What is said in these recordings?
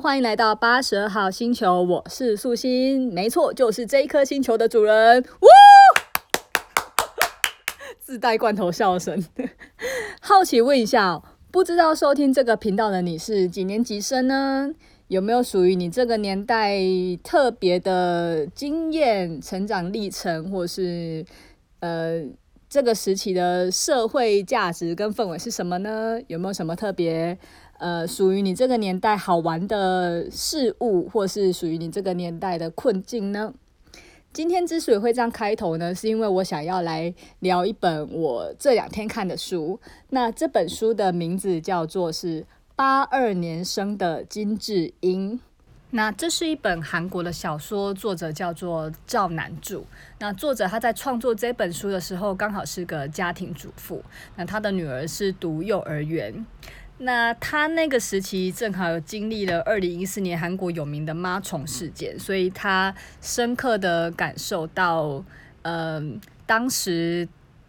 欢迎来到八十二号星球，我是素心，没错，就是这一颗星球的主人。哇！自带罐头笑声。好奇问一下，不知道收听这个频道的你是几年级生呢？有没有属于你这个年代特别的经验、成长历程，或是呃这个时期的社会价值跟氛围是什么呢？有没有什么特别呃属于你这个年代好玩的事物，或是属于你这个年代的困境呢？今天之所以会这样开头呢，是因为我想要来聊一本我这两天看的书。那这本书的名字叫做是。八二年生的金智英，那这是一本韩国的小说，作者叫做赵南柱。那作者他在创作这本书的时候，刚好是个家庭主妇。那他的女儿是读幼儿园。那他那个时期正好经历了二零一四年韩国有名的妈虫事件，所以他深刻的感受到，嗯、当时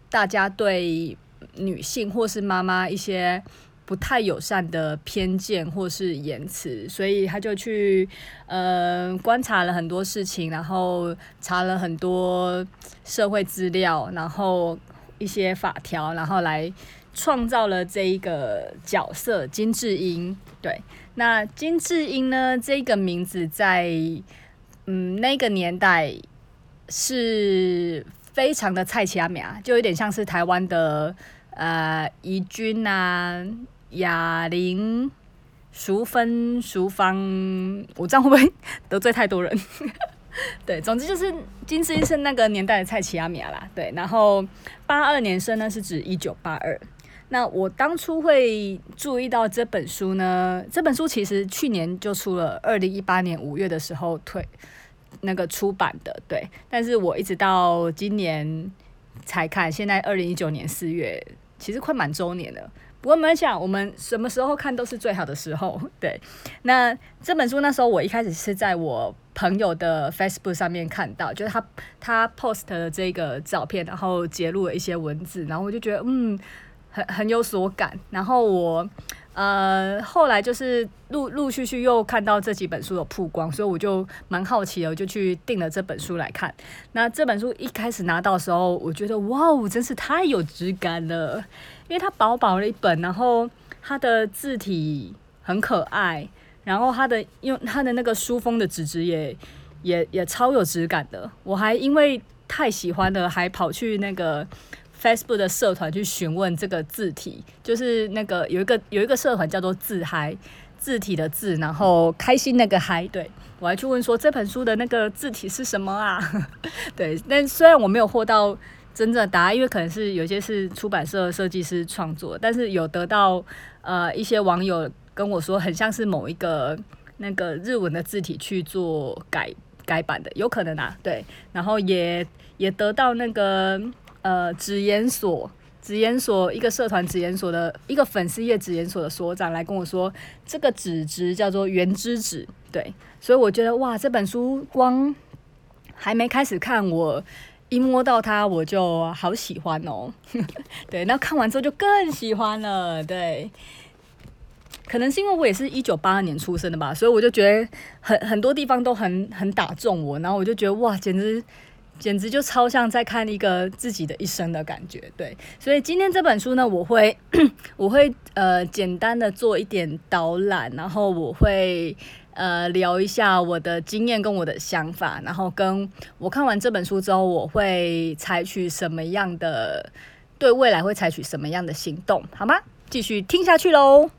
大家对女性或是妈妈一些。不太友善的偏见或是言辞，所以他就去呃观察了很多事情，然后查了很多社会资料，然后一些法条，然后来创造了这一个角色金智英。对，那金智英呢，这个名字在嗯那个年代是非常的菜市仔名，就有点像是台湾的呃怡君啊。雅玲、淑芬、淑芳，我这样会不会得罪太多人？对，总之就是金智英是那个年代的菜市仔名啦。对，然后八二年生呢是指一九八二。那我当初会注意到这本书呢，这本书其实去年就出了，二零一八年五月的时候推那个出版的。对，但是我一直到今年才看，现在二零一九年四月，其实快满周年了。不过没想，我们什么时候看都是最好的时候。对，那这本书那时候我一开始是在我朋友的 Facebook 上面看到，就是他他 post 的这个照片，然后截录了一些文字，然后我就觉得嗯，很有所感。然后我呃后来就是陆陆续续又看到这几本书有曝光，所以我就蛮好奇的，我就去订了这本书来看。那这本书一开始拿到的时候，我觉得哇哦，真是太有质感了。因为它薄薄的一本，然后它的字体很可爱，然后它的用它的那个书封的纸质也也也超有质感的。我还因为太喜欢了，还跑去那个 Facebook 的社团去询问这个字体，就是那个有一个有一个社团叫做字嗨，字体的字，然后开心那个嗨，对，我还去问说这本书的那个字体是什么啊？对，但虽然我没有获到。真正的答案，因为可能是有些是出版社设计师创作，但是有得到呃一些网友跟我说，很像是某一个那个日文的字体去做改改版的，有可能啊，对。然后也也得到那个呃纸研所纸研所一个社团纸研所的一个粉丝页纸研所的所长来跟我说，这个纸质叫做原汁纸，对。所以我觉得哇，这本书光还没开始看我。一摸到它，我就好喜欢哦。对，那看完之后就更喜欢了。对，可能是因为我也是一九八二年出生的吧，所以我就觉得很很多地方都很很打中我。然后我就觉得哇，简直简直就超像在看一个自己的一生的感觉。对，所以今天这本书呢，我会 我会呃简单的做一点导览，然后我会。呃，聊一下我的经验跟我的想法，然后跟我看完这本书之后，我会采取什么样的，对未来会采取什么样的行动，好吗？继续听下去喽。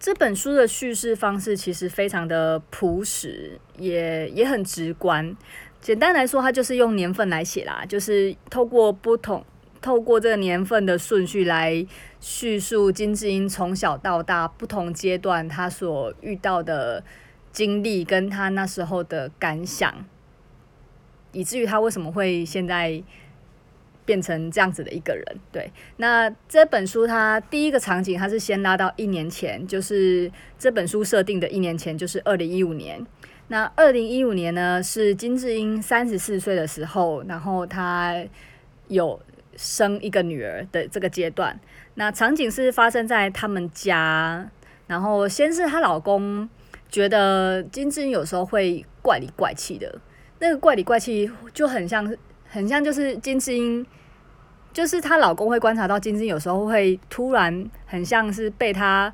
这本书的叙事方式其实非常的朴实，也也很直观。简单来说，它就是用年份来写啦，就是透过不同，透过这个年份的顺序来叙述金智英从小到大不同阶段他所遇到的经历，跟他那时候的感想，以至于他为什么会现在变成这样子的一个人。对，那这本书它第一个场景，它是先拉到一年前，就是这本书设定的一年前，就是二零一五年。那二零一五年呢，是金智英三十四岁的时候，然后她有。生一个女儿的这个阶段，那场景是发生在他们家，然后先是她老公觉得金智英有时候会怪里怪气的，那个怪里怪气就很像，很像就是金智英，就是她老公会观察到金智英有时候会突然很像是被她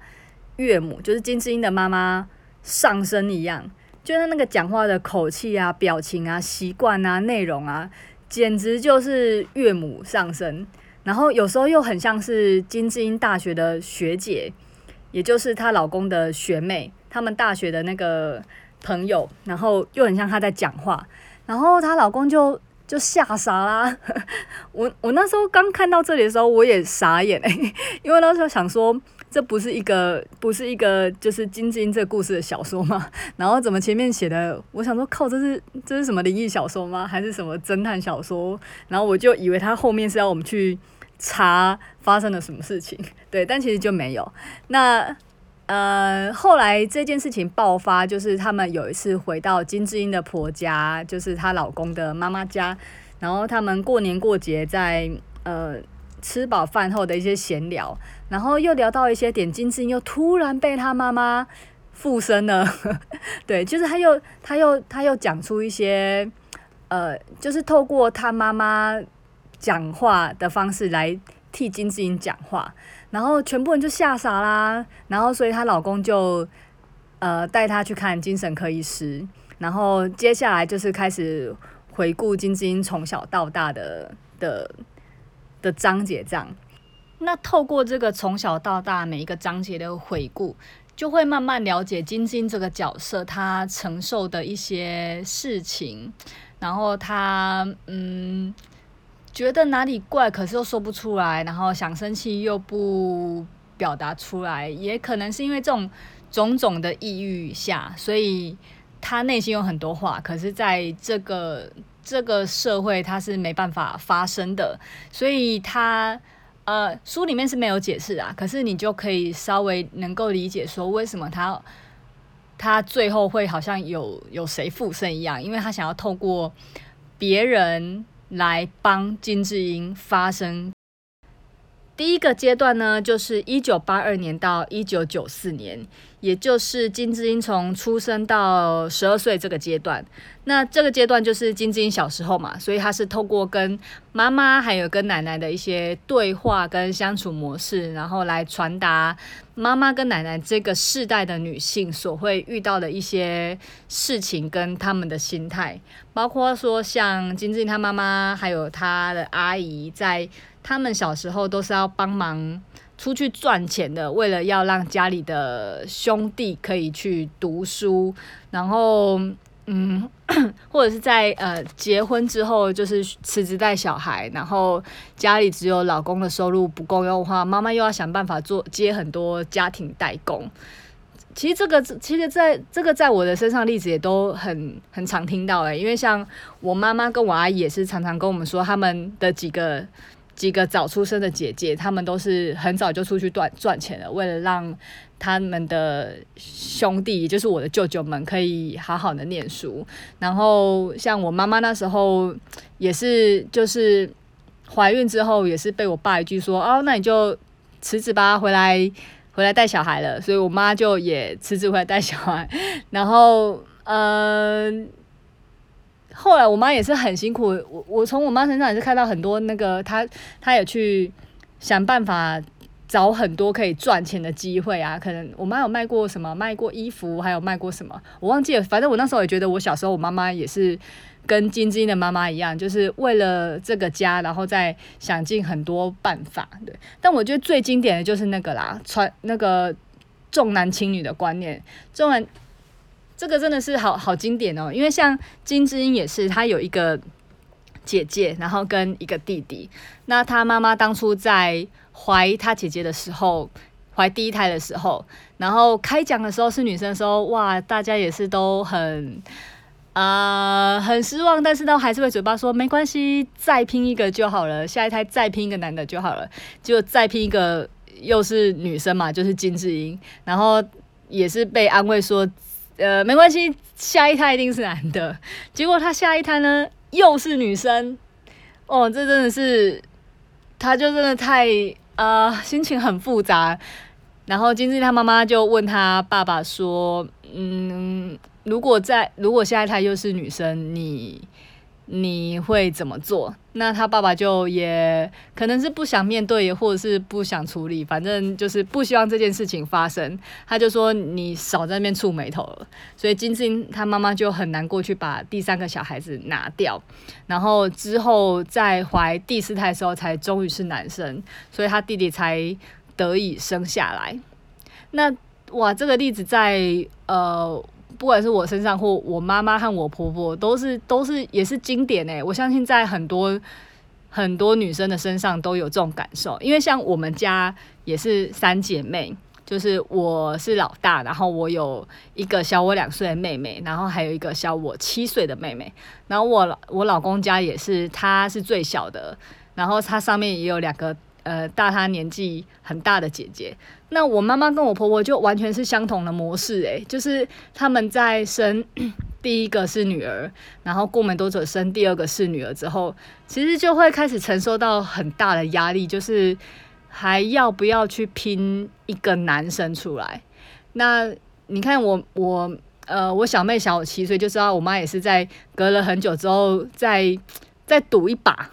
岳母，就是金智英的妈妈上身一样，就是那个讲话的口气啊、表情啊、习惯啊、内容啊，简直就是岳母上身。然后有时候又很像是金智英大学的学姐，也就是她老公的学妹，他们大学的那个朋友，然后又很像她在讲话，然后她老公就就吓傻啦。我我那时候刚看到这里的时候，我也傻眼哎、因为那时候想说，这不是一个不是一个就是金智英这故事的小说吗？然后怎么前面写的，我想说靠，这是这是什么灵异小说吗？还是什么侦探小说？然后我就以为他后面是要我们去。查发生了什么事情，对，但其实就没有。那呃，后来这件事情爆发，就是他们有一次回到金智英的婆家，就是她老公的妈妈家，然后他们过年过节在呃吃饱饭后的一些闲聊，然后又聊到一些点，金智英又突然被她妈妈附身了，对，就是他又他又他又讲出一些呃，就是透过他妈妈。讲话的方式来替金智英讲话，然后全部人就吓傻啦。然后，所以她老公就呃带她去看精神科医师。然后接下来就是开始回顾金智英从小到大的的的章节，这样。那透过这个从小到大每一个章节的回顾，就会慢慢了解金智英这个角色她承受的一些事情，然后她嗯。觉得哪里怪，可是又说不出来，然后想生气又不表达出来，也可能是因为这种种种的抑郁下，所以他内心有很多话，可是在这个这个社会他是没办法发生的，所以他呃书里面是没有解释啊，可是你就可以稍微能够理解说为什么他他最后会好像有有谁附身一样，因为他想要透过别人。来帮金智英发声。第一个阶段呢，就是一九八二年到一九九四年，也就是金智英从出生到十二岁这个阶段。那这个阶段就是金智英小时候嘛，所以她是透过跟妈妈还有跟奶奶的一些对话跟相处模式，然后来传达妈妈跟奶奶这个世代的女性所会遇到的一些事情跟他们的心态，包括说像金智英她妈妈还有她的阿姨在。他们小时候都是要帮忙出去赚钱的，为了要让家里的兄弟可以去读书，然后嗯，或者是在呃结婚之后就是辞职带小孩，然后家里只有老公的收入不够用的话，妈妈又要想办法做接很多家庭代工。其实这个其实在这个在我的身上例子也都很很常听到诶，因为像我妈妈跟我阿姨也是常常跟我们说他们的几个。几个早出生的姐姐，她们都是很早就出去赚赚钱了，为了让他们的兄弟，也就是我的舅舅们，可以好好的念书。然后像我妈妈那时候也是，就是怀孕之后也是被我爸一句说：“哦，那你就辞职吧，回来回来带小孩了。”所以我妈就也辞职回来带小孩。然后，嗯、呃。后来我妈也是很辛苦，我我从我妈身上也是看到很多那个她她也去想办法找很多可以赚钱的机会啊。可能我妈有卖过什么，卖过衣服，还有卖过什么，我忘记了。反正我那时候也觉得，我小时候我妈妈也是跟金智英的妈妈一样，就是为了这个家，然后再想尽很多办法。对，但我觉得最经典的就是那个啦，传那个重男轻女的观念，重男。这个真的是好好经典哦，因为像金智英也是，她有一个姐姐，然后跟一个弟弟。那她妈妈当初在怀她姐姐的时候，怀第一胎的时候，然后开讲的时候是女生的时候，哇，大家也是都很啊、很失望，但是都还是会嘴巴说没关系，再拼一个就好了，下一胎再拼一个男的就好了，就再拼一个又是女生嘛，就是金智英，然后也是被安慰说。呃，没关系，下一胎一定是男的。结果他下一胎呢，又是女生。哦，这真的是，他就真的太呃，心情很复杂。然后金智他妈妈就问他爸爸说：“嗯，如果在如果下一胎又是女生，你。你会怎么做？那他爸爸就也可能是不想面对，或者是不想处理，反正就是不希望这件事情发生。他就说：“你少在那边触霉头了。”所以金智英他妈妈就很难过去把第三个小孩子拿掉，然后之后在怀第四胎的时候才终于是男生，所以他弟弟才得以生下来。那哇，这个例子在呃。不管是我身上或我妈妈和我婆婆，都是都是也是经典诶。我相信在很多很多女生的身上都有这种感受，因为像我们家也是三姐妹，就是我是老大，然后我有一个小我两岁的妹妹，然后还有一个小我七岁的妹妹，然后我我老公家也是，他是最小的，然后他上面也有两个。呃，大他年纪很大的姐姐，那我妈妈跟我婆婆就完全是相同的模式，诶，就是他们在生 第一个是女儿，然后过没多久生第二个是女儿之后，其实就会开始承受到很大的压力，就是还要不要去拼一个男生出来？那你看我我呃，我小妹小我七岁，就知道我妈也是在隔了很久之后再再赌一把。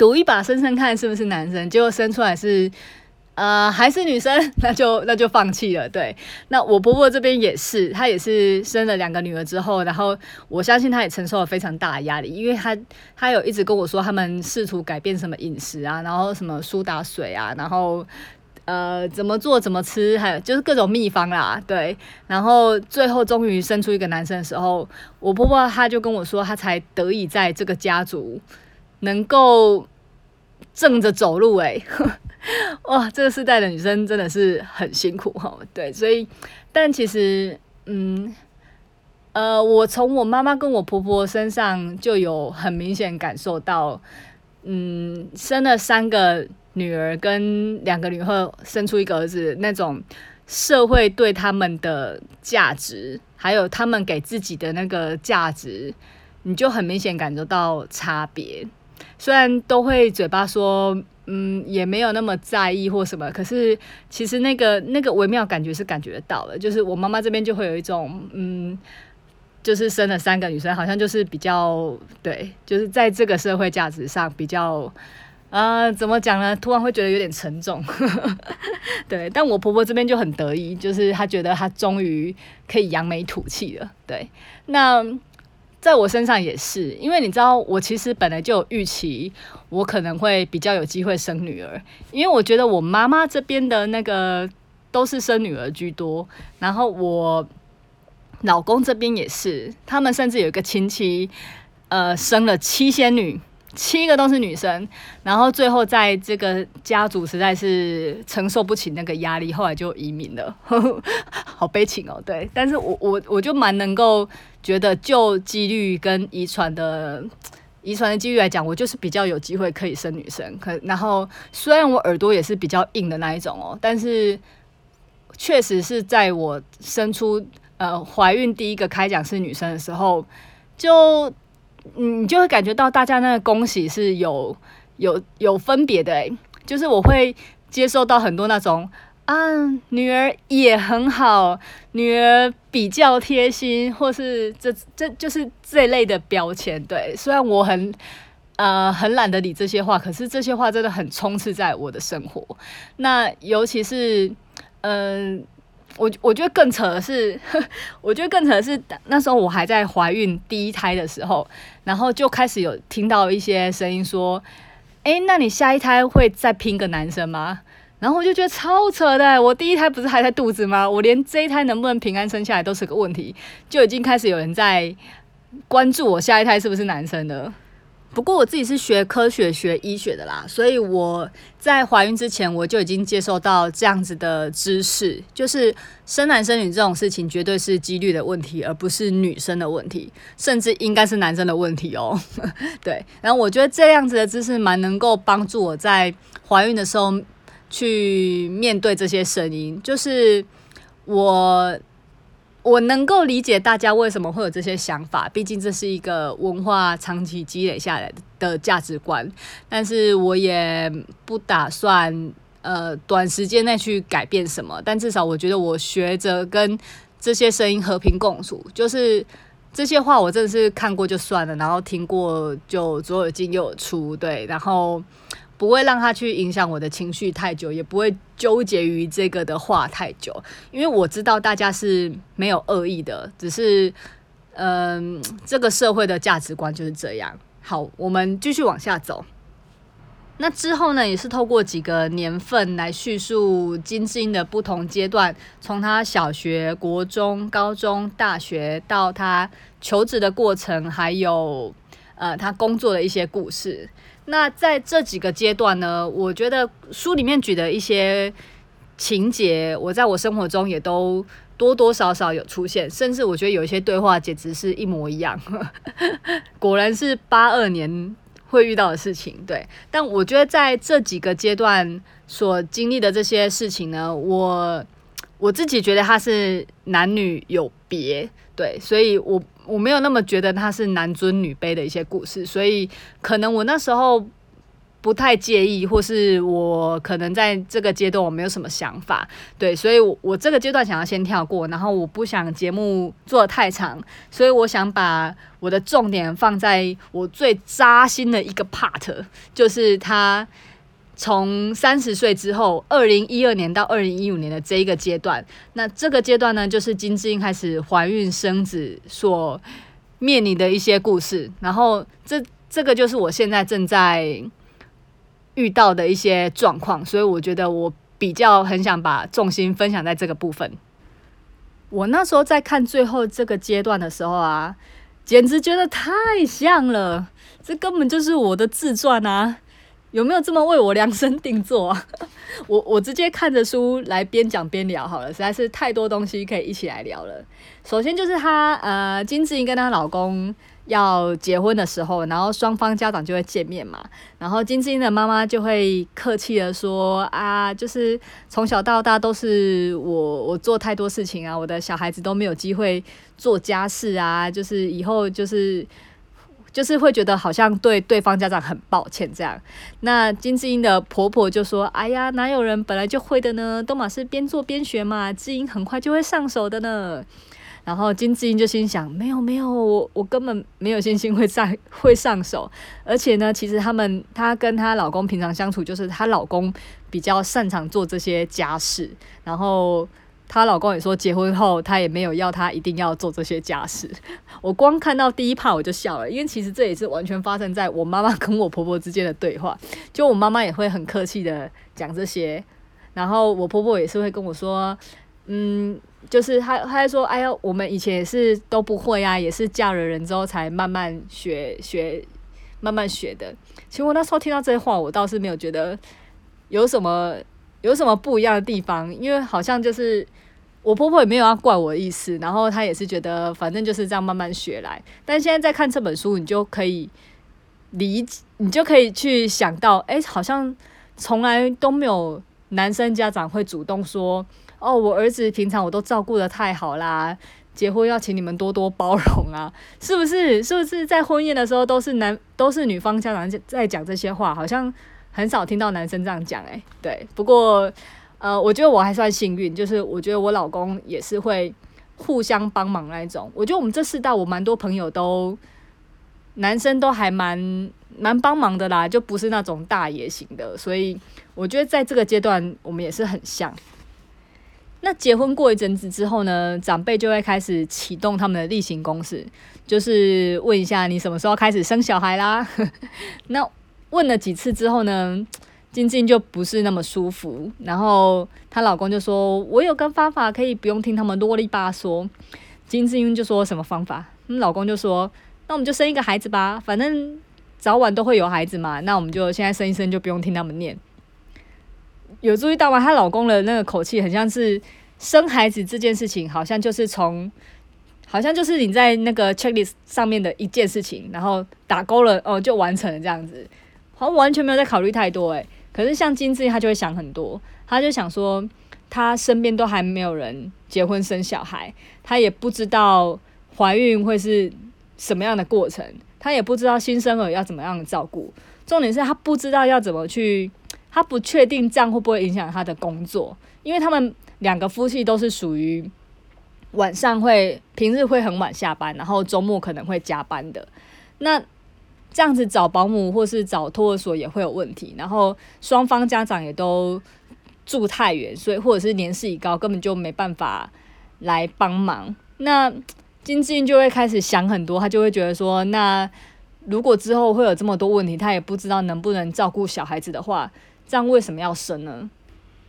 赌一把生生看是不是男生，结果生出来是，呃，还是女生，那就那就放弃了。对，那我婆婆这边也是，她也是生了两个女儿之后，然后我相信她也承受了非常大的压力，因为她她有一直跟我说，他们试图改变什么饮食啊，然后什么苏打水啊，然后呃怎么做怎么吃，还有就是各种秘方啦，对，然后最后终于生出一个男生的时候，我婆婆她就跟我说，她才得以在这个家族。能够正着走路，欸，诶，哇，这个世代的女生真的是很辛苦哈。对，所以，但其实，嗯，呃，我从我妈妈跟我婆婆身上就有很明显感受到，嗯，生了三个女儿跟两个女儿，生出一个儿子，那种社会对他们的价值，还有他们给自己的那个价值，你就很明显感受到差别。虽然都会嘴巴说，嗯，也没有那么在意或什么，可是其实那个那个微妙感觉是感觉得到的。就是我妈妈这边就会有一种，嗯，就是生了三个女生，好像就是比较对，就是在这个社会价值上比较，呃，怎么讲呢？突然会觉得有点沉重，对。但我婆婆这边就很得意，就是她觉得她终于可以扬眉吐气了，对。那。在我身上也是，因为你知道，我其实本来就有预期，我可能会比较有机会生女儿，因为我觉得我妈妈这边的那个都是生女儿居多，然后我老公这边也是，他们甚至有一个亲戚，呃，生了七仙女。七个都是女生，然后最后在这个家族实在是承受不起那个压力，后来就移民了，好悲情哦。对，但是我我我就蛮能够觉得，就几率跟遗传的遗传的几率来讲，我就是比较有机会可以生女生。可然后虽然我耳朵也是比较硬的那一种哦，但是确实是在我生出呃怀孕第一个开奖是女生的时候就。你就会感觉到大家那个恭喜是有有有分别的诶，就是我会接受到很多那种啊，女儿也很好，女儿比较贴心，或是这这就是这类的标签。对，虽然我很呃很懒得理这些话，可是这些话真的很充斥在我的生活。那尤其是嗯。我我觉得更扯的是，我觉得更扯的是，那时候我还在怀孕第一胎的时候，然后就开始有听到一些声音说：“诶，那你下一胎会再拼个男生吗？”然后我就觉得超扯的，我第一胎不是还在肚子吗？我连这一胎能不能平安生下来都是个问题，就已经开始有人在关注我下一胎是不是男生了。不过我自己是学科学、学医学的啦，所以我在怀孕之前我就已经接受到这样子的知识，就是生男生女这种事情绝对是几率的问题，而不是女生的问题，甚至应该是男生的问题哦。对，然后我觉得这样子的知识蛮能够帮助我在怀孕的时候去面对这些声音，就是我。我能够理解大家为什么会有这些想法，毕竟这是一个文化长期积累下来的价值观。但是我也不打算呃短时间内去改变什么，但至少我觉得我学着跟这些声音和平共处，就是这些话我真的是看过就算了，然后听过就左耳进右耳出，对，然后不会让他去影响我的情绪太久，也不会纠结于这个的话太久，因为我知道大家是没有恶意的，只是嗯，这个社会的价值观就是这样。好，我们继续往下走。那之后呢，也是透过几个年份来叙述金智英的不同阶段，从他小学、国中、高中、大学到他求职的过程，还有呃他工作的一些故事。那在这几个阶段呢，我觉得书里面举的一些情节，我在我生活中也都多多少少有出现，甚至我觉得有一些对话简直是一模一样。果然是八二年。会遇到的事情，对，但我觉得在这几个阶段所经历的这些事情呢，我我自己觉得它是男女有别，对，所以我我没有那么觉得他是男尊女卑的一些故事，所以可能我那时候。不太介意，或是我可能在这个阶段我没有什么想法，对，所以我我这个阶段想要先跳过，然后我不想节目做得太长，所以我想把我的重点放在我最扎心的一个 part，就是他从三十岁之后，二零一二年到二零一五年的这一个阶段，那这个阶段呢，就是金智英开始怀孕生子所面临的一些故事，然后这这个就是我现在正在。遇到的一些状况，所以我觉得我比较很想把重心分享在这个部分。我那时候在看最后这个阶段的时候啊，简直觉得太像了，这根本就是我的自传啊！有没有这么为我量身定做啊？我我直接看着书来边讲边聊好了，实在是太多东西可以一起来聊了。首先就是她呃，金智英跟她老公。要结婚的时候，然后双方家长就会见面嘛，然后金智英的妈妈就会客气的说啊，就是从小到大都是我我做太多事情啊，我的小孩子都没有机会做家事啊，就是以后就是就是会觉得好像对对方家长很抱歉这样。那金智英的婆婆就说，哎呀，哪有人本来就会的呢？都马是边做边学嘛，智英很快就会上手的呢。然后金智英就心想：没有没有，我我根本没有信心会上会上手。而且呢，其实他们她跟她老公平常相处，就是她老公比较擅长做这些家事。然后她老公也说，结婚后他也没有要她一定要做这些家事。我光看到第一怕我就笑了，因为其实这也是完全发生在我妈妈跟我婆婆之间的对话。就我妈妈也会很客气的讲这些，然后我婆婆也是会跟我说。嗯，就是她，她在说，哎呀，我们以前也是都不会啊，也是嫁了人之后才慢慢学学，慢慢学的。其实我那时候听到这些话，我倒是没有觉得有什么有什么不一样的地方，因为好像就是我婆婆也没有要怪我的意思，然后她也是觉得反正就是这样慢慢学来。但现在在看这本书，你就可以理解，你就可以去想到，哎，好像从来都没有男生家长会主动说。哦，我儿子平常我都照顾得太好啦，结婚要请你们多多包容啊，是不是？是不是在婚宴的时候都是男都是女方家长在讲这些话？好像很少听到男生这样讲诶，对，不过呃，我觉得我还算幸运，就是我觉得我老公也是会互相帮忙那一种。我觉得我们这世代我蛮多朋友都男生都还蛮蛮帮忙的啦，就不是那种大爷型的，所以我觉得在这个阶段我们也是很像。那结婚过一阵子之后呢，长辈就会开始启动他们的例行公事，就是问一下你什么时候开始生小孩啦。那问了几次之后呢，金智英就不是那么舒服，然后她老公就说：“我有个方法可以不用听他们啰里吧嗦。”金智英就说：“什么方法？”那老公就说：“那我们就生一个孩子吧，反正早晚都会有孩子嘛。那我们就现在生一生，就不用听他们念。”有注意到吗？她老公的那个口气很像是生孩子这件事情，好像就是从，好像就是你在那个 checklist 上面的一件事情，然后打勾了哦，就完成了这样子，好像完全没有在考虑太多诶。可是像金智英，她就会想很多，她就想说，她身边都还没有人结婚生小孩，她也不知道怀孕会是什么样的过程，她也不知道新生儿要怎么样的照顾，重点是她不知道要怎么去。他不确定这样会不会影响他的工作，因为他们两个夫妻都是属于晚上会平日会很晚下班，然后周末可能会加班的。那这样子找保姆或是找托儿所也会有问题，然后双方家长也都住太远，所以或者是年事已高，根本就没办法来帮忙。那金智英就会开始想很多，他就会觉得说，那如果之后会有这么多问题，他也不知道能不能照顾小孩子的话，这样为什么要生呢？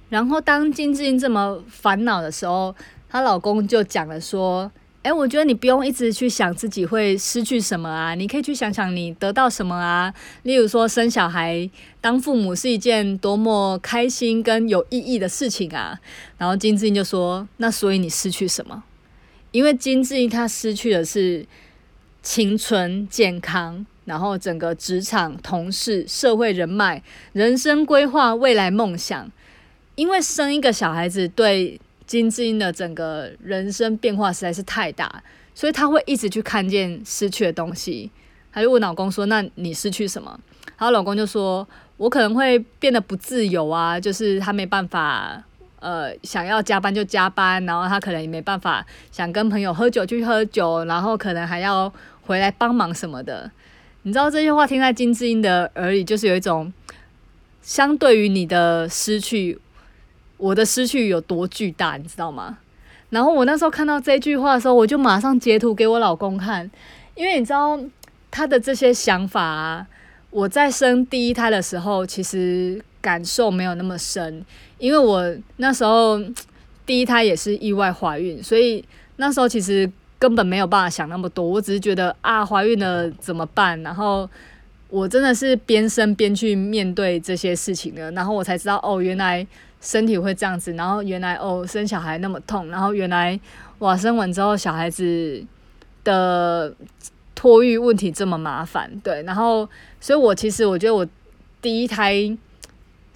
然后当金智英这么烦恼的时候，她老公就讲了说。哎，我觉得你不用一直去想自己会失去什么啊，你可以去想想你得到什么啊。例如说，生小孩、当父母是一件多么开心跟有意义的事情啊。然后金智英就说：“那所以你失去什么？因为金智英她失去的是青春、健康，然后整个职场、同事、社会人脉、人生规划、未来梦想。因为生一个小孩子对。”金智英的整个人生变化实在是太大，所以她会一直去看见失去的东西。她就问老公说：“那你失去什么？”然后老公就说：“我可能会变得不自由啊，就是他没办法，呃，想要加班就加班，然后他可能也没办法想跟朋友喝酒就去喝酒，然后可能还要回来帮忙什么的。你知道这些话听在金智英的耳里，就是有一种相对于你的失去。我的失去有多巨大，你知道吗？然后我那时候看到这句话的时候，我就马上截图给我老公看，因为你知道他的这些想法啊，我在生第一胎的时候其实感受没有那么深，因为我那时候第一胎也是意外怀孕，所以那时候其实根本没有办法想那么多，我只是觉得啊，怀孕了怎么办？然后我真的是边生边去面对这些事情的，然后我才知道哦，原来。身体会这样子，然后原来哦，生小孩那么痛，然后原来哇，生完之后小孩子的托育问题这么麻烦，对，然后所以我其实我觉得我第一胎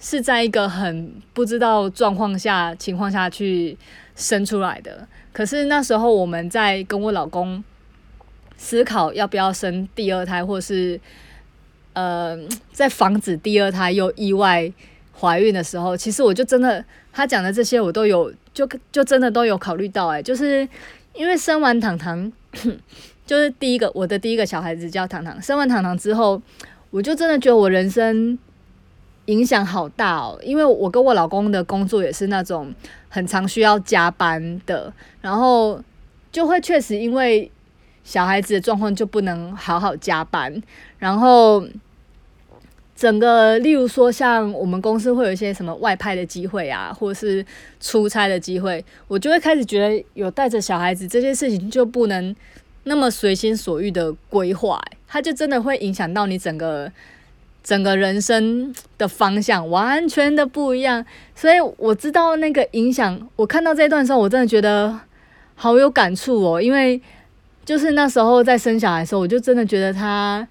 是在一个很不知道状况下情况下去生出来的，可是那时候我们在跟我老公思考要不要生第二胎，或是呃，在防止第二胎又意外。怀孕的时候，其实我就真的，他讲的这些我都有，就就真的都有考虑到。哎，就是因为生完糖糖，就是第一个我的第一个小孩子叫糖糖，生完糖糖之后，我就真的觉得我人生影响好大哦。因为我跟我老公的工作也是那种很常需要加班的，然后就会确实因为小孩子的状况就不能好好加班，然后。整个，例如说，像我们公司会有一些什么外派的机会啊，或者是出差的机会，我就会开始觉得有带着小孩子这件事情就不能那么随心所欲的规划，它就真的会影响到你整个整个人生的方向，完全的不一样。所以我知道那个影响，我看到这一段的时候，我真的觉得好有感触哦，因为就是那时候在生小孩的时候，我就真的觉得他。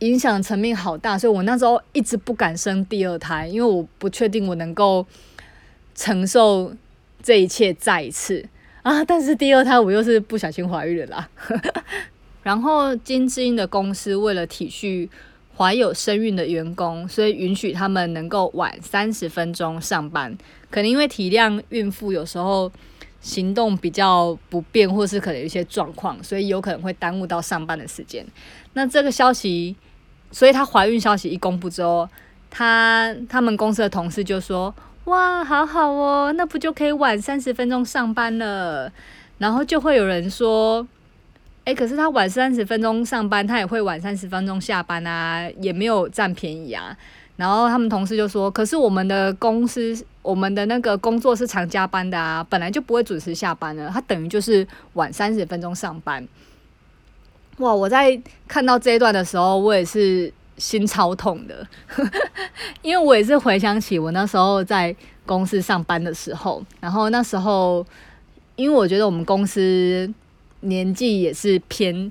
影响层面好大，所以我那时候一直不敢生第二胎，因为我不确定我能够承受这一切再一次啊。但是第二胎我又是不小心怀孕了啦。然后金智英的公司为了体恤怀有身孕的员工，所以允许他们能够晚三十分钟上班。可能因为体谅孕妇有时候行动比较不便，或是可能有一些状况，所以有可能会耽误到上班的时间。那这个消息。所以她怀孕消息一公布之后，她他们公司的同事就说：“哇，好好哦，那不就可以晚三十分钟上班了？”然后就会有人说：“诶，可是她晚三十分钟上班，她也会晚三十分钟下班啊，也没有占便宜啊。”然后他们同事就说：“可是我们的公司，我们的那个工作是常加班的啊，本来就不会准时下班了，他等于就是晚三十分钟上班。”哇！我在看到这一段的时候，我也是心超痛的，因为我也是回想起我那时候在公司上班的时候，然后那时候，因为我觉得我们公司年纪也是偏，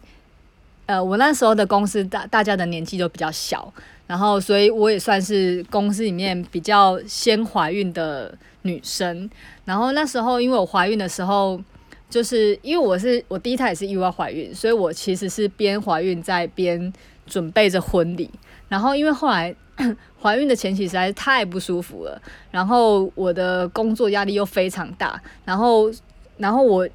呃，我那时候的公司大大家的年纪都比较小，然后所以我也算是公司里面比较先怀孕的女生，然后那时候因为我怀孕的时候。就是因为我是我第一胎也是意外怀孕，所以我其实是边怀孕在边准备着婚礼。然后因为后来 怀孕的前期实在是太不舒服了，然后我的工作压力又非常大，然后然后我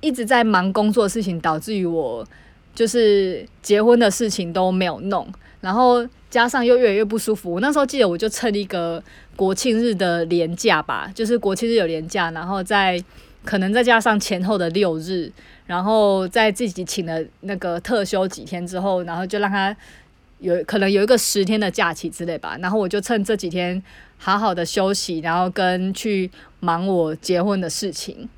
一直在忙工作的事情，导致于我就是结婚的事情都没有弄，然后加上又越来越不舒服。我那时候记得，我就趁一个国庆日的连假吧，就是国庆日有连假，然后在可能再加上前后的六日，然后在自己请了那个特休几天之后，然后就让他有可能有一个十天的假期之类吧，然后我就趁这几天好好的休息，然后跟去忙我结婚的事情。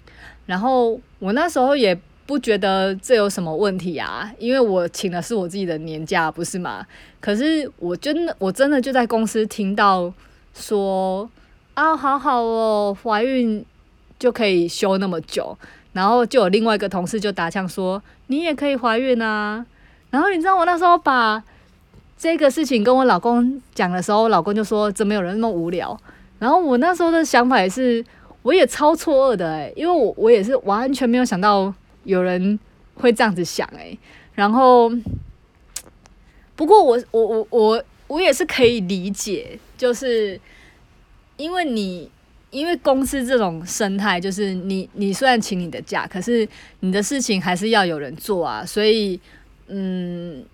然后我那时候也不觉得这有什么问题啊，因为我请的是我自己的年假，不是吗？可是我真的，我真的就在公司听到说啊，好好哦，怀孕就可以休那么久，然后就有另外一个同事就打枪说你也可以怀孕啊。然后你知道我那时候把这个事情跟我老公讲的时候，老公就说怎么有人那么无聊？然后我那时候的想法也是。我也超错愕的诶，因为我我也是完全没有想到有人会这样子想诶。然后，不过我我我我我也是可以理解，就是因为你因为公司这种生态，就是你你虽然请你的假，可是你的事情还是要有人做啊，所以嗯，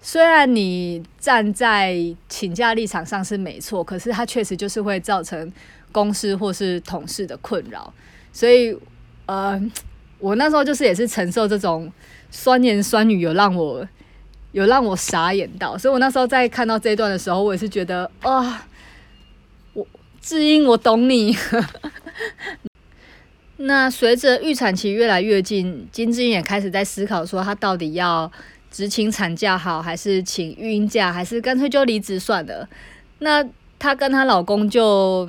虽然你站在请假立场上是没错，可是它确实就是会造成。公司或是同事的困扰，所以呃，我那时候就是也是承受这种酸言酸语，有让我有让我傻眼到，所以我那时候在看到这一段的时候，我也是觉得啊、志英，我懂你。那随着预产期越来越近，金志英也开始在思考说，她到底要只请产假好，还是请育婴假，还是干脆就离职算了？那她跟她老公就。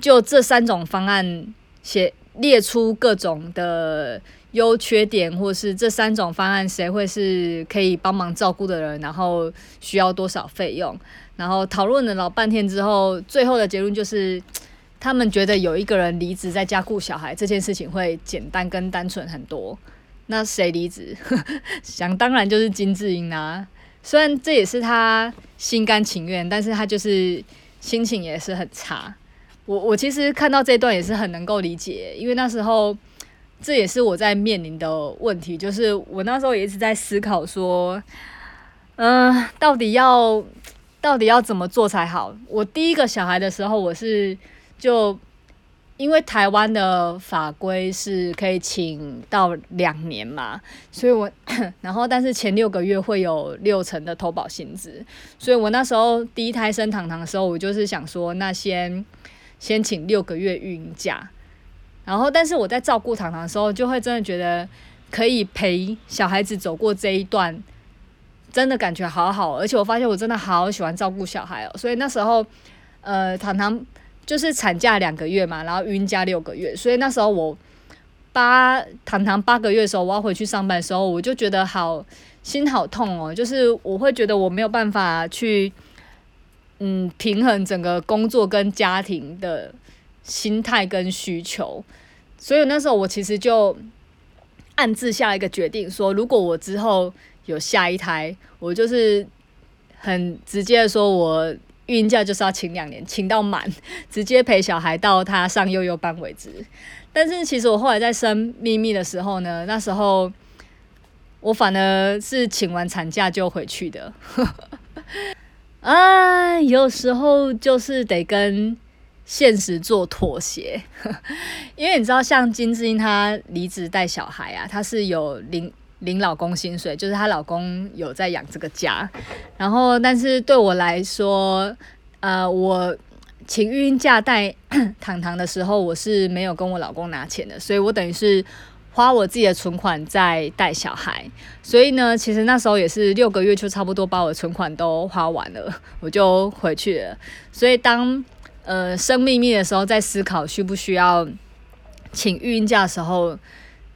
就这三种方案写列出各种的优缺点，或是这三种方案谁会是可以帮忙照顾的人，然后需要多少费用，然后讨论了老半天之后，最后的结论就是，他们觉得有一个人离职在家顾小孩这件事情会简单跟单纯很多。那谁离职？想当然就是金智英啊。虽然这也是他心甘情愿，但是他就是心情也是很差。我我其实看到这段也是很能够理解，因为那时候这也是我在面临的问题，就是我那时候也一直在思考说，嗯、到底要到底要怎么做才好？我第一个小孩的时候，我是就因为台湾的法规是可以请到两年嘛，所以我然后但是前六个月会有六成的投保薪资，所以我那时候第一胎生糖糖的时候，我就是想说，那先。先请六个月育婴假，然后，但是我在照顾糖糖的时候，就会真的觉得可以陪小孩子走过这一段，真的感觉好好。而且我发现我真的好喜欢照顾小孩哦，所以那时候，呃，糖糖就是产假两个月嘛，然后育婴假六个月，所以那时候我八糖糖八个月的时候，我要回去上班的时候，我就觉得好心好痛哦，就是我会觉得我没有办法去。嗯，平衡整个工作跟家庭的心态跟需求，所以那时候我其实就暗自下了一个决定，说如果我之后有下一胎，我就是很直接的说，我孕假就是要请两年，请到满，直接陪小孩到他上幼幼班为止。但是其实我后来在生秘密的时候呢，那时候我反而是请完产假就回去的。啊，有时候就是得跟现实做妥协，因为你知道，像金智英她离职带小孩啊，她是有领领老公薪水，就是她老公有在养这个家。然后，但是对我来说，呃，我请育婴假带 糖糖的时候，我是没有跟我老公拿钱的，所以我等于是。花我自己的存款在带小孩，所以呢，其实那时候也是六个月就差不多把我存款都花完了，我就回去了。所以当呃生秘密的时候，在思考需不需要请育婴假的时候，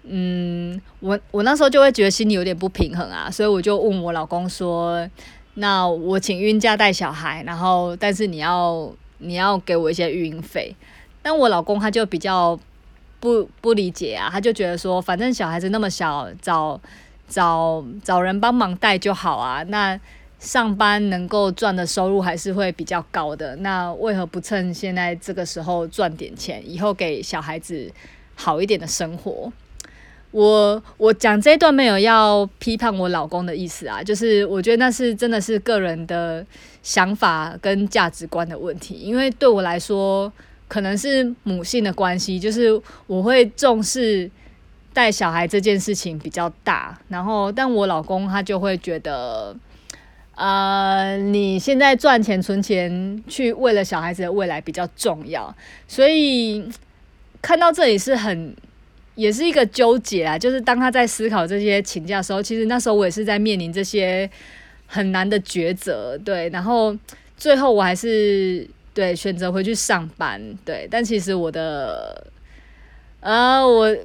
嗯，我我那时候就会觉得心里有点不平衡啊，所以我就问我老公说：“那我请育婴假带小孩，然后但是你要你要给我一些育婴费。”但我老公他就比较。不不理解啊，他就觉得说，反正小孩子那么小，找找找人帮忙带就好啊。那上班能够赚的收入还是会比较高的，那为何不趁现在这个时候赚点钱，以后给小孩子好一点的生活？我我讲这一段没有要批判我老公的意思啊，就是我觉得那是真的是个人的想法跟价值观的问题，因为对我来说，可能是母性的关系，就是我会重视带小孩这件事情比较大，然后但我老公他就会觉得，呃，你现在赚钱存钱去为了小孩子的未来比较重要，所以看到这里是很。也是一个纠结啊，就是当他在思考这些请假的时候，其实那时候我也是在面临这些很难的抉择，对，然后最后我还是对选择回去上班，对，但其实我的，呃，我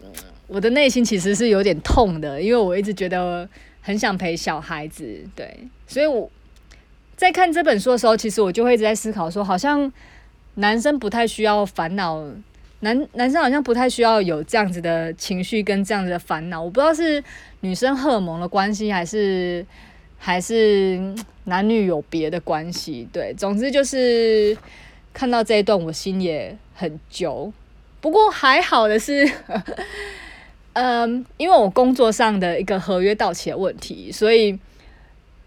我的内心其实是有点痛的，因为我一直觉得很想陪小孩子，对，所以我在看这本书的时候，其实我就会一直在思考说，好像男生不太需要烦恼。男男生好像不太需要有这样子的情绪跟这样子的烦恼，我不知道是女生荷尔蒙的关系，还是还是男女有别的关系。对，总之就是看到这一段，我心也很揪。不过还好的是，嗯，因为我工作上的一个合约到期的问题，所以，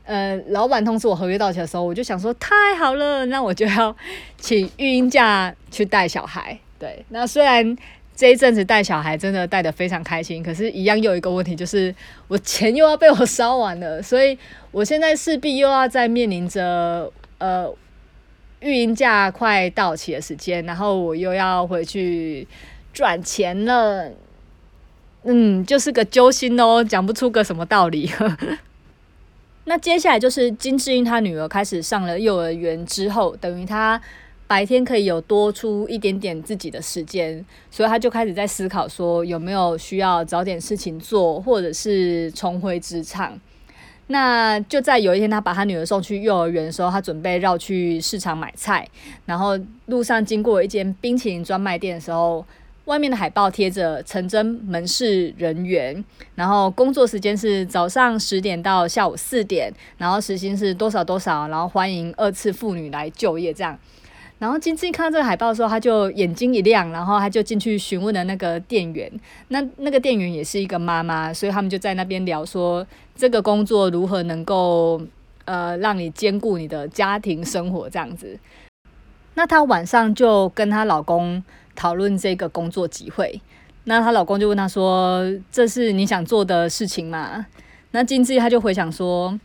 呃，老板通知我合约到期的时候，我就想说太好了，那我就要请育婴假去带小孩。对，那虽然这一阵子带小孩真的带得非常开心，可是，一样又一个问题，就是我钱又要被我烧完了，所以我现在势必又要再面临着呃育婴假快到期的时间，然后我又要回去赚钱了，嗯，就是个揪心哦，讲不出个什么道理。那接下来就是金智英她女儿开始上了幼儿园之后，等于她。白天可以有多出一点点自己的时间，所以他就开始在思考说有没有需要找点事情做，或者是重回职场。那就在有一天，他把他女儿送去幼儿园的时候，他准备绕去市场买菜，然后路上经过一间冰淇淋专卖店的时候，外面的海报贴着诚征门市人员，然后工作时间是早上十点到下午四点，然后时薪是多少多少，然后欢迎二次妇女来就业这样。然后金智英看到这个海报的时候，他就眼睛一亮，然后他就进去询问了那个店员。那那个店员也是一个妈妈，所以他们就在那边聊说，这个工作如何能够呃让你兼顾你的家庭生活这样子。那她晚上就跟她老公讨论这个工作机会。那她老公就问她说：“这是你想做的事情吗？”那金智英她就回想说。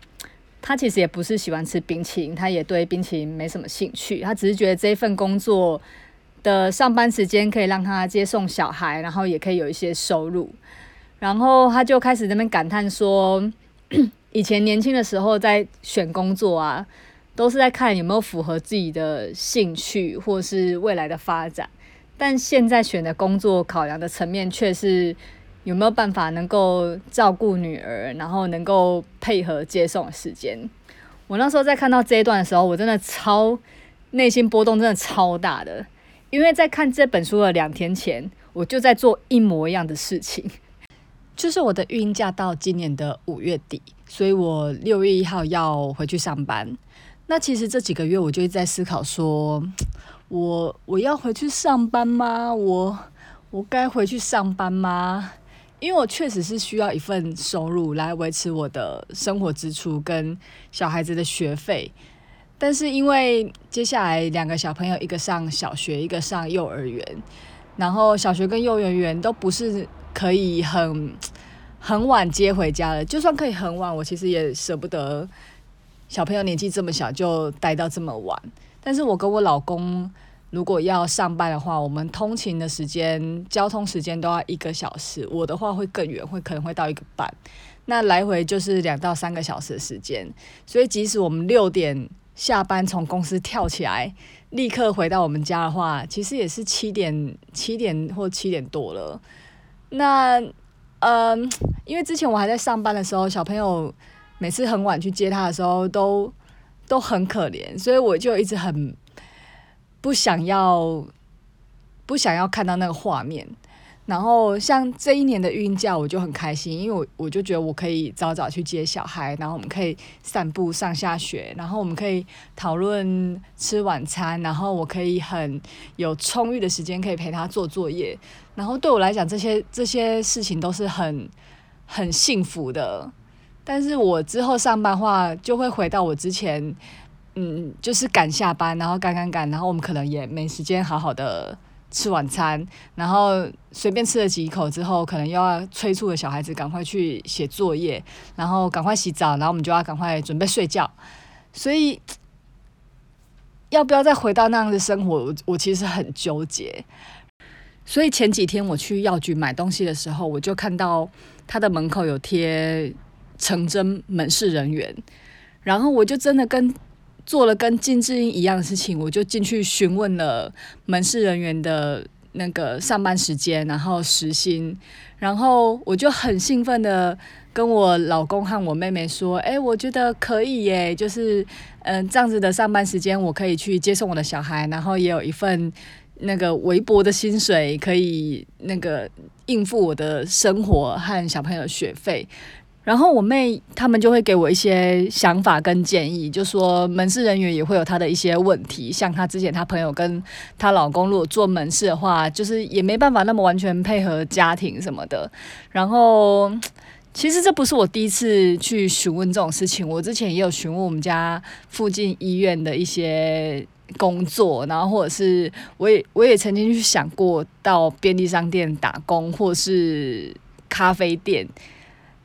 他其实也不是喜欢吃冰淇淋，他也对冰淇淋没什么兴趣。他只是觉得这份工作的上班时间可以让他接送小孩，然后也可以有一些收入。然后他就开始那边感叹说，以前年轻的时候在选工作啊，都是在看有没有符合自己的兴趣或是未来的发展，但现在选的工作考量的层面却是。有没有办法能够照顾女儿，然后能够配合接送时间？我那时候在看到这一段的时候，我真的超内心波动，真的超大的。因为在看这本书的两天前，我就在做一模一样的事情，就是我的孕假到今年的五月底，所以我六月一号要回去上班。那其实这几个月我就一直在思考说，我我要回去上班吗？我我该回去上班吗？因为我确实是需要一份收入来维持我的生活支出跟小孩子的学费，但是因为接下来两个小朋友，一个上小学，一个上幼儿园，然后小学跟幼儿园都不是可以很 很晚接回家的，就算可以很晚，我其实也舍不得小朋友年纪这么小就待到这么晚，但是我跟我老公。如果要上班的话，我们通勤的时间、交通时间都要一个小时。我的话会更远，会可能会到一个半。那来回就是两到三个小时的时间。所以即使我们六点下班从公司跳起来，立刻回到我们家的话，其实也是七点、七点或七点多了。那嗯，因为之前我还在上班的时候，小朋友每次很晚去接他的时候，都都很可怜，所以我就一直很。不想要，不想要看到那个画面。然后像这一年的孕假，我就很开心，因为我我就觉得我可以早早去接小孩，然后我们可以散步上下学，然后我们可以讨论吃晚餐，然后我可以很有充裕的时间可以陪他做作业。然后对我来讲，这些这些事情都是很很幸福的。但是我之后上班话，就会回到我之前，嗯，就是赶下班，然后赶赶赶，然后我们可能也没时间好好的。吃晚餐，然后随便吃了几口之后，可能又要催促着小孩子赶快去写作业，然后赶快洗澡，然后我们就要赶快准备睡觉。所以，要不要再回到那样的生活，我 我其实很纠结。所以前几天我去药局买东西的时候，我就看到他的门口有贴诚真门市人员，然后我就真的跟。做了跟金智英一样的事情，我就进去询问了门市人员的那个上班时间，然后时薪，然后我就很兴奋的跟我老公和我妹妹说：“哎，我觉得可以耶，就是嗯这样子的上班时间，我可以去接送我的小孩，然后也有一份那个微薄的薪水，可以那个应付我的生活和小朋友的学费。”然后我妹他们就会给我一些想法跟建议，就说门市人员也会有他的一些问题，像她之前她朋友跟她老公如果做门市的话，就是也没办法那么完全配合家庭什么的。然后其实这不是我第一次去询问这种事情，我之前也有询问我们家附近医院的一些工作，然后或者是我也我也曾经去想过到便利商店打工，或是咖啡店。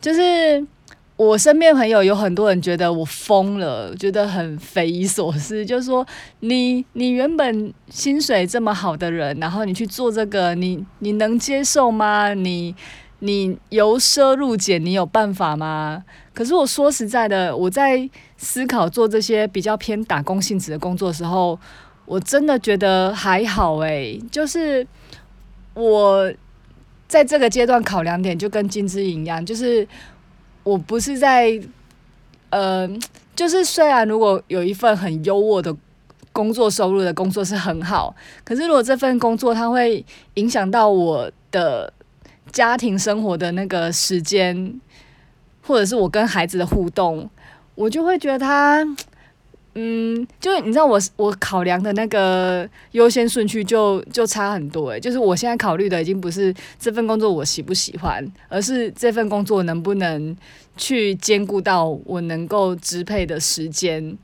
就是我身边朋友有很多人觉得我疯了，觉得很匪夷所思。就是说你你原本薪水这么好的人，然后你去做这个，你你能接受吗？你你由奢入俭，你有办法吗？可是我说实在的，我在思考做这些比较偏打工性质的工作的时候，我真的觉得还好欸。就是我。在这个阶段考量点就跟金枝一样，就是我不是在，呃，就是虽然如果有一份很优渥的工作收入的工作是很好，可是如果这份工作它会影响到我的家庭生活的那个时间，或者是我跟孩子的互动，我就会觉得他。嗯，就是你知道我我考量的那个优先顺序就就差很多诶，就是我现在考虑的已经不是这份工作我喜不喜欢，而是这份工作能不能去兼顾到我能够支配的时间。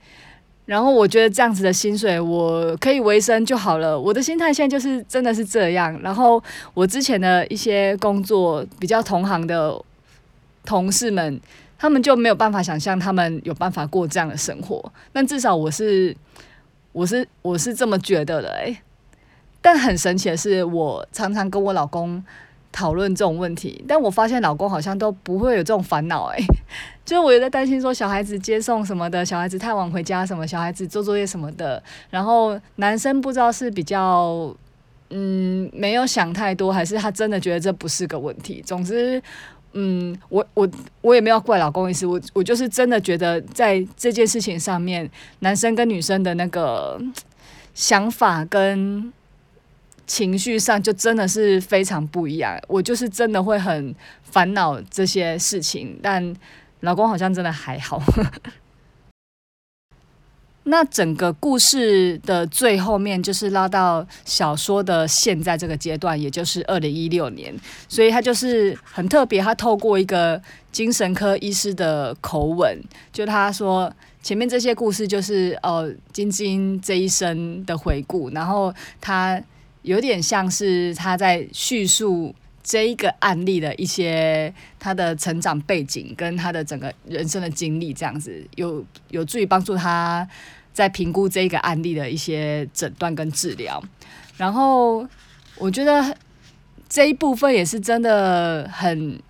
然后我觉得这样子的薪水我可以维生就好了。我的心态现在就是真的是这样。然后我之前的一些工作比较同行的同事们。他们就没有办法想象他们有办法过这样的生活，但至少我是，我是我是这么觉得的诶、但很神奇的是，我常常跟我老公讨论这种问题，但我发现老公好像都不会有这种烦恼诶，就是我也在担心说小孩子接送什么的，小孩子太晚回家什么，小孩子做作业什么的，然后男生不知道是比较嗯没有想太多，还是他真的觉得这不是个问题。总之。嗯，我我我也没有怪老公意思，我我就是真的觉得在这件事情上面，男生跟女生的那个想法跟情绪上就真的是非常不一样。我就是真的会很烦恼这些事情，但老公好像真的还好。那整个故事的最后面就是拉到小说的现在这个阶段，也就是二零一六年，所以他就是很特别，他透过一个精神科医师的口吻，就他说前面这些故事就是呃金智英这一生的回顾，然后他有点像是他在叙述这一个案例的一些他的成长背景跟他的整个人生的经历，这样子有有助于帮助他在评估这一个案例的一些诊断跟治疗。然后我觉得这一部分也是真的很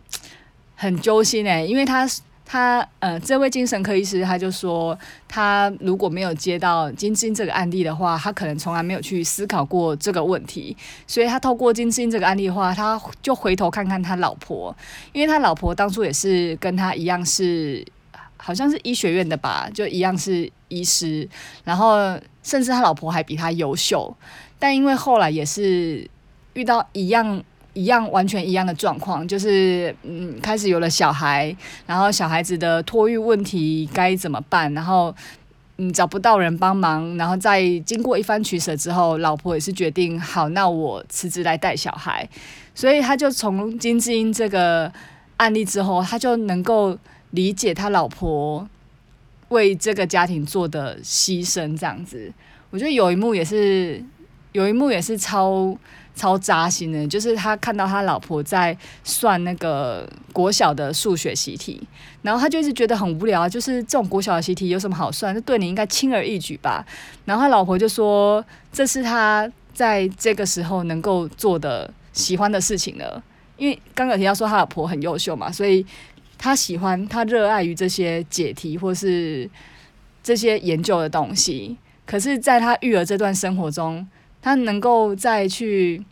很揪心诶，因为他。他呃，这位精神科医师他就说，他如果没有接到金晶这个案例的话，他可能从来没有去思考过这个问题。所以他透过金晶这个案例的话，他就回头看看他老婆，因为他老婆当初也是跟他一样是，好像是医学院的吧，就一样是医师，然后甚至他老婆还比他优秀，但因为后来也是遇到一样一样完全一样的状况，就是嗯，开始有了小孩，然后小孩子的托育问题该怎么办？然后嗯，找不到人帮忙，然后在经过一番取舍之后，老婆也是决定好，那我辞职来带小孩。所以他就从金智英这个案例之后，他就能够理解他老婆为这个家庭做的牺牲，这样子。我觉得有一幕也是，有一幕也是超。超扎心的，就是他看到他老婆在算那个国小的数学习题，然后他就一直觉得很无聊，就是这种国小的习题有什么好算？这对你应该轻而易举吧。然后他老婆就说，这是他在这个时候能够做的喜欢的事情了。因为刚刚提到说他老婆很优秀嘛，所以他喜欢他热爱于这些解题或是这些研究的东西。可是，在他育儿这段生活中，他能够再去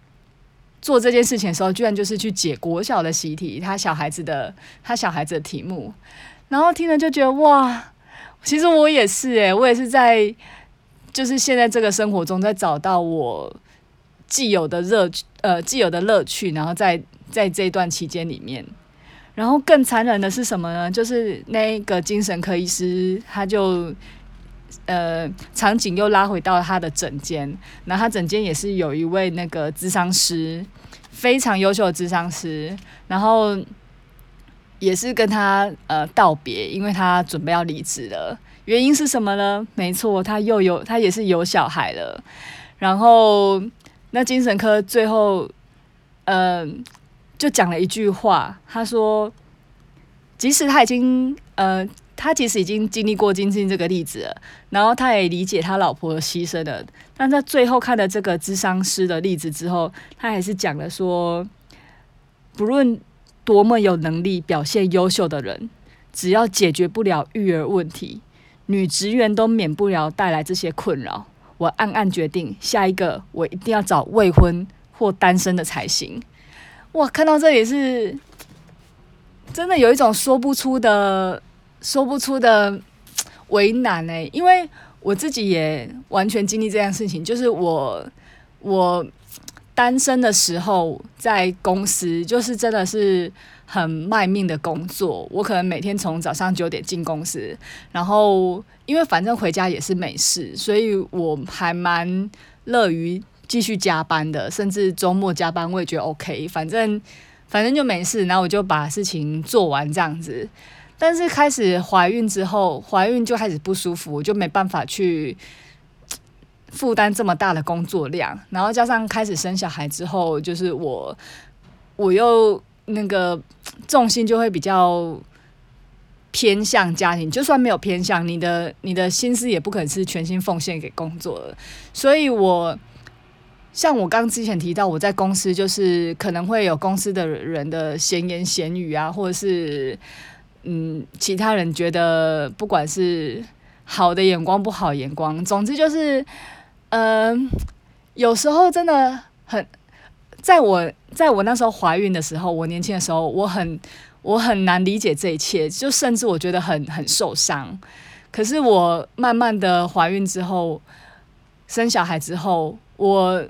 做这件事情的时候，居然就是去解国小的习题，他小孩子的他小孩子的题目，然后听了就觉得哇，其实我也是诶，我也是在就是现在这个生活中在找到我既有的乐趣，呃，既有的乐趣，然后在在这段期间里面，然后更残忍的是什么呢？就是那个精神科医师他就。呃，场景又拉回到他的诊间，那他诊间也是有一位那个咨商师，非常优秀的咨商师，然后也是跟他呃道别，因为他准备要离职了。原因是什么呢？没错，他又有他也是有小孩了。然后那精神科最后，嗯、呃，就讲了一句话，他说，即使他已经呃。他其实已经经历过金智英这个例子了，然后他也理解他老婆牺牲了。但在最后看了这个智商师的例子之后，他还是讲了说，不论多么有能力、表现优秀的人，只要解决不了育儿问题，女职员都免不了带来这些困扰。我暗暗决定，下一个我一定要找未婚或单身的才行。哇，看到这里是真的有一种说不出的。说不出的为难呢、因为我自己也完全经历这样事情，就是我我单身的时候在公司，就是真的是很卖命的工作。我可能每天从早上九点进公司，然后因为反正回家也是没事，所以我还蛮乐于继续加班的，甚至周末加班我也觉得 OK，反正反正就没事，然后我就把事情做完这样子。但是开始怀孕之后，怀孕就开始不舒服，我就没办法去负担这么大的工作量。然后加上开始生小孩之后，就是我我又那个重心就会比较偏向家庭。就算没有偏向，你的你的心思也不可能是全心奉献给工作的。所以我像我刚之前提到，我在公司就是可能会有公司的人的闲言闲语啊，或者是。嗯，其他人觉得不管是好的眼光不好眼光，总之就是，嗯、呃，有时候真的很，在我在我那时候怀孕的时候，我年轻的时候，我很我很难理解这一切，就甚至我觉得很很受伤。可是我慢慢的怀孕之后，生小孩之后，我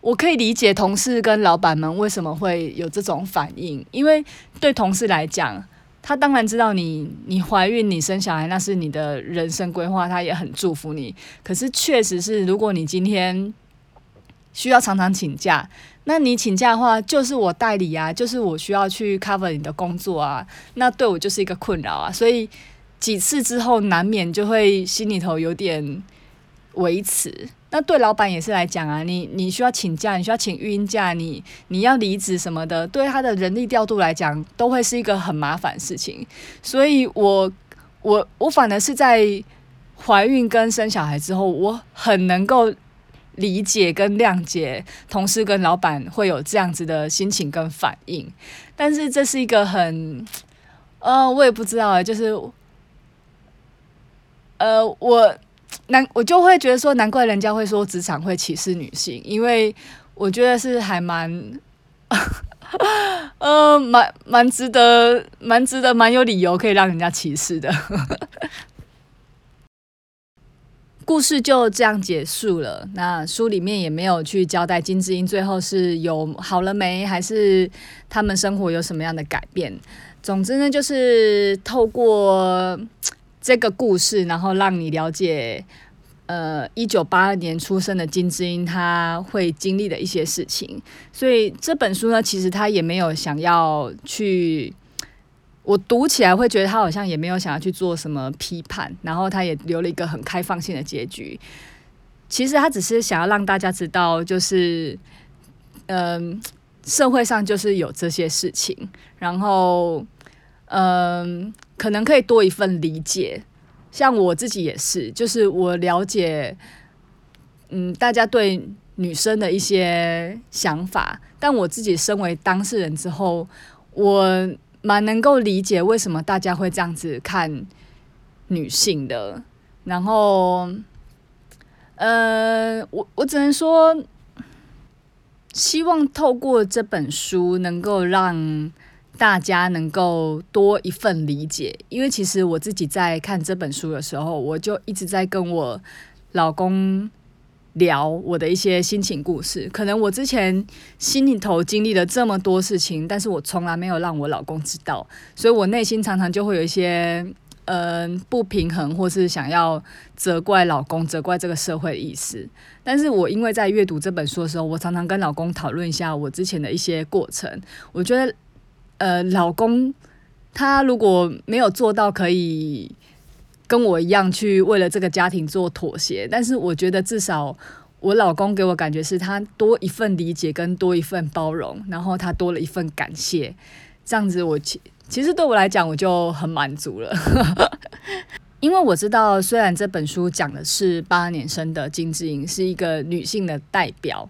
我可以理解同事跟老板们为什么会有这种反应，因为对同事来讲。他当然知道你，你怀孕、你生小孩，那是你的人生规划，他也很祝福你。可是，确实是，如果你今天需要常常请假，那你请假的话，就是我代理啊，就是我需要去 cover 你的工作啊，那对我就是一个困扰啊。所以几次之后，难免就会心里头有点维持。那对老板也是来讲啊，你你需要请假，你需要请育婴假，你你要离职什么的，对他的人力调度来讲，都会是一个很麻烦的事情。所以我我我反而是在怀孕跟生小孩之后，我很能够理解跟谅解同事跟老板会有这样子的心情跟反应。但是这是一个很，呃，我也不知道啊，就是，呃，我。难，我就会觉得说，难怪人家会说职场会歧视女性，因为我觉得是还蛮，呃，蛮蛮值得，蛮值得，蛮有理由可以让人家歧视的。故事就这样结束了。那书里面也没有去交代金智英最后是有好了没，还是他们生活有什么样的改变。总之呢，就是透过这个故事，然后让你了解，呃，一九八二年出生的金智英她会经历的一些事情。所以这本书呢，其实他也没有想要去。我读起来会觉得他好像也没有想要去做什么批判，然后他也留了一个很开放性的结局。其实他只是想要让大家知道，就是，嗯、社会上就是有这些事情，然后，嗯、可能可以多一份理解。像我自己也是，就是我了解，嗯，大家对女生的一些想法，但我自己身为当事人之后，我。蛮能够理解为什么大家会这样子看女性的，然后，呃，我我只能说，希望透过这本书能够让大家能够多一份理解，因为其实我自己在看这本书的时候，我就一直在跟我老公。聊我的一些心情故事，可能我之前心里头经历了这么多事情，但是我从来没有让我老公知道，所以我内心常常就会有一些嗯、呃、不平衡，或是想要责怪老公、责怪这个社会的意思。但是我因为在阅读这本书的时候，我常常跟老公讨论一下我之前的一些过程，我觉得呃老公他如果没有做到可以。跟我一样去为了这个家庭做妥协，但是我觉得至少我老公给我感觉是他多一份理解跟多一份包容，然后他多了一份感谢，这样子我其其实对我来讲我就很满足了，因为我知道虽然这本书讲的是八年生的金智英是一个女性的代表，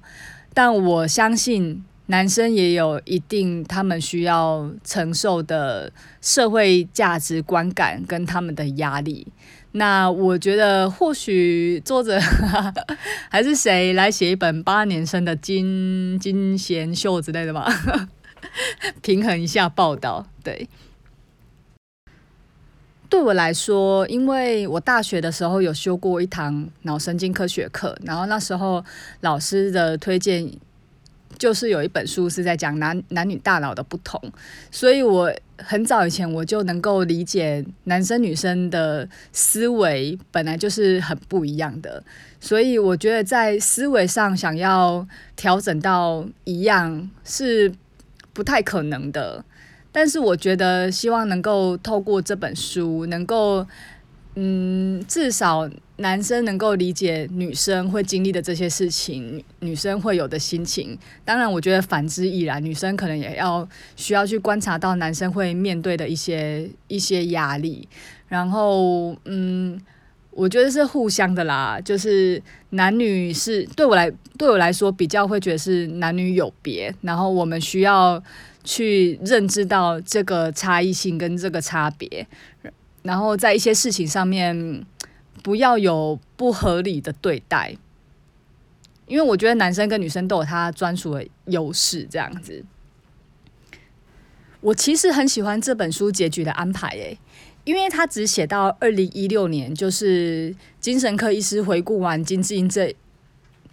但我相信。男生也有一定他们需要承受的社会价值观感跟他们的压力。那我觉得或许作者 还是谁来写一本八年生的金金贤秀之类的吧，平衡一下报道。对，对我来说，因为我大学的时候有修过一堂脑神经科学课，然后那时候老师的推荐。就是有一本书是在讲男男女大脑的不同，所以我很早以前我就能够理解男生女生的思维本来就是很不一样的，所以我觉得在思维上想要调整到一样是不太可能的，但是我觉得希望能够透过这本书能够。嗯，至少男生能够理解女生会经历的这些事情，女生会有的心情。当然，我觉得反之亦然，女生可能也要需要去观察到男生会面对的一些一些压力。然后，嗯，我觉得是互相的啦，就是男女是对我来对我来说比较会觉得是男女有别，然后我们需要去认知到这个差异性跟这个差别。然后在一些事情上面，不要有不合理的对待，因为我觉得男生跟女生都有他专属的优势。这样子，我其实很喜欢这本书结局的安排，诶，因为他只写到二零一六年，就是精神科医师回顾完金智英这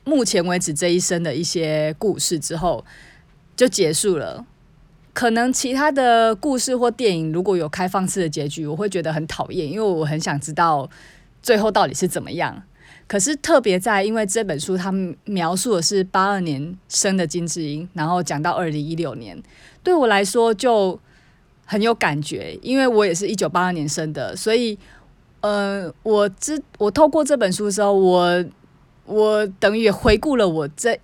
目前为止这一生的一些故事之后，就结束了。可能其他的故事或电影如果有开放式的结局，我会觉得很讨厌，因为我很想知道最后到底是怎么样。可是特别在，因为这本书它描述的是八二年生的金智英，然后讲到二零一六年，对我来说就很有感觉，因为我也是一九八二年生的，所以，呃，我知我透过这本书的时候，我我等于也回顾了我这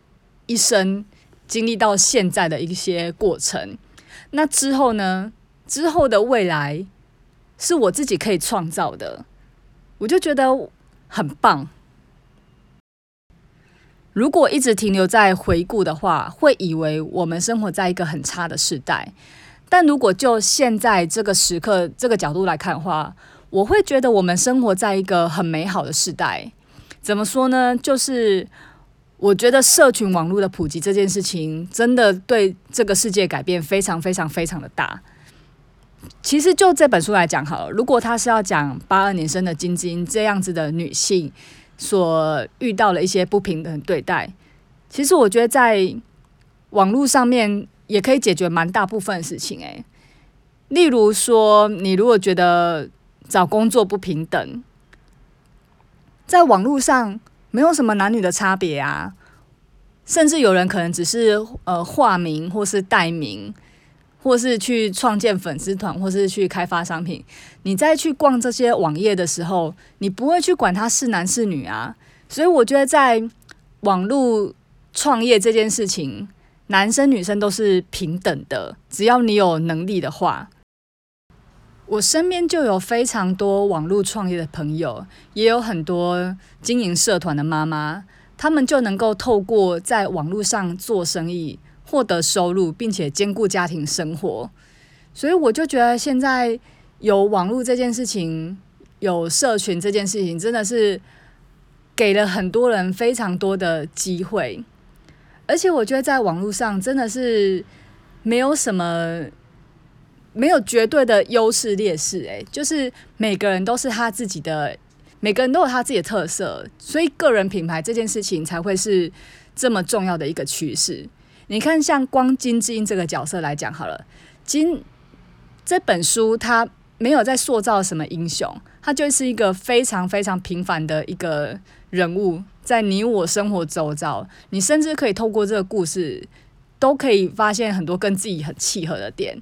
一生经历到现在的一些过程。那之后呢？之后的未来是我自己可以创造的，我就觉得很棒。如果一直停留在回顾的话，会以为我们生活在一个很差的时代。但如果就现在这个时刻这个角度来看的话，我会觉得我们生活在一个很美好的时代。怎么说呢？就是。我觉得社群网络的普及这件事情，真的对这个世界改变非常非常非常的大。其实就这本书来讲好了，如果他是要讲八二年生的金晶这样子的女性，所遇到的一些不平等对待。其实我觉得在网络上面也可以解决蛮大部分的事情诶，例如说，你如果觉得找工作不平等，在网络上没有什么男女的差别啊，甚至有人可能只是呃化名或是代名，或是去创建粉丝团，或是去开发商品。你在去逛这些网页的时候，你不会去管他是男是女啊。所以我觉得在网络创业这件事情，男生女生都是平等的，只要你有能力的话。我身边就有非常多网络创业的朋友，也有很多经营社团的妈妈，他们就能够透过在网络上做生意，获得收入，并且兼顾家庭生活。所以我就觉得现在有网络这件事情，有社群这件事情，真的是给了很多人非常多的机会。而且我觉得在网络上真的是没有什么，没有绝对的优势劣势，诶，就是每个人都是他自己的，每个人都有他自己的特色，所以个人品牌这件事情才会是这么重要的一个趋势。你看，像光金智英这个角色来讲好了，金这本书他没有在塑造什么英雄，他就是一个非常非常平凡的一个人物。在你我生活周遭，你甚至可以透过这个故事，都可以发现很多跟自己很契合的点。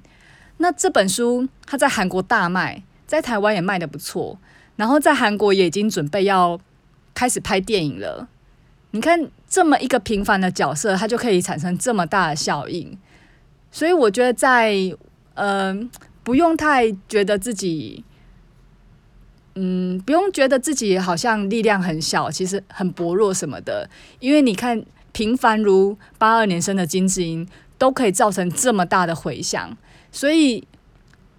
那这本书它在韩国大卖，在台湾也卖得不错，然后在韩国也已经准备要开始拍电影了。你看，这么一个平凡的角色，它就可以产生这么大的效应。所以我觉得在，在呃，不用太觉得自己。嗯，不用觉得自己好像力量很小，其实很薄弱什么的。因为你看，平凡如八二年生的金智英，都可以造成这么大的回响。所以，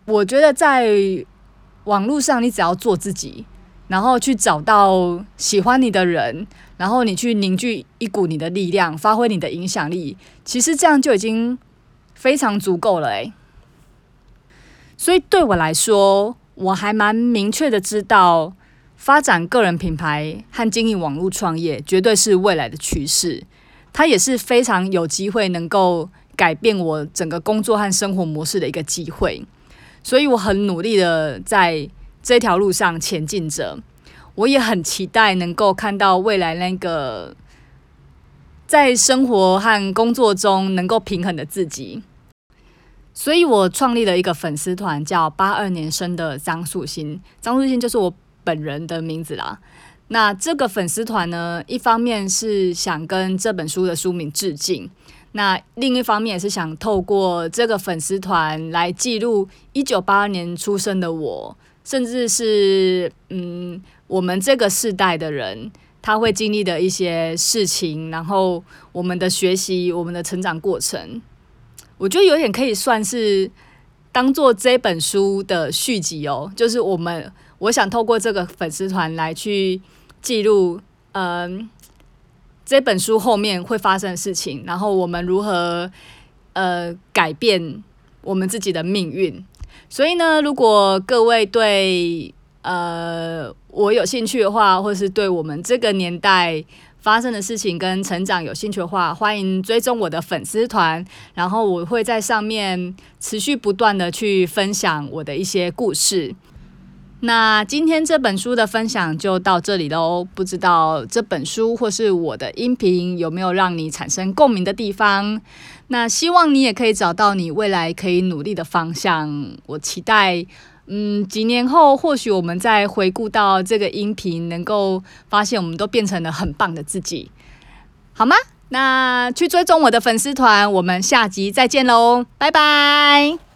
我觉得在网络上，你只要做自己，然后去找到喜欢你的人，然后你去凝聚一股你的力量，发挥你的影响力，其实这样就已经非常足够了诶。所以对我来说，我还蛮明确的知道，发展个人品牌和经营网络创业绝对是未来的趋势。它也是非常有机会能够改变我整个工作和生活模式的一个机会。所以我很努力的在这条路上前进着。我也很期待能够看到未来那个在生活和工作中能够平衡的自己。所以我创立了一个粉丝团，叫“八二年生的张素馨”。张素馨就是我本人的名字啦。那这个粉丝团呢，一方面是想跟这本书的书名致敬，那另一方面也是想透过这个粉丝团来记录一九八二年出生的我，甚至是嗯，我们这个世代的人，他会经历的一些事情，然后我们的学习，我们的成长过程。我觉得有点可以算是当做这本书的续集哦，就是我们我想透过这个粉丝团来去记录，嗯，这本书后面会发生的事情，然后我们如何呃改变我们自己的命运。所以呢，如果各位对呃我有兴趣的话，或是对我们这个年代。发生的事情跟成长有兴趣的话，欢迎追踪我的粉丝团，然后我会在上面持续不断的去分享我的一些故事。那今天这本书的分享就到这里喽，不知道这本书或是我的音频有没有让你产生共鸣的地方？那希望你也可以找到你未来可以努力的方向。我期待。嗯，几年后或许我们再回顾到这个音频，能够发现我们都变成了很棒的自己，好吗？那去追踪我的粉丝团，我们下集再见喽，拜拜。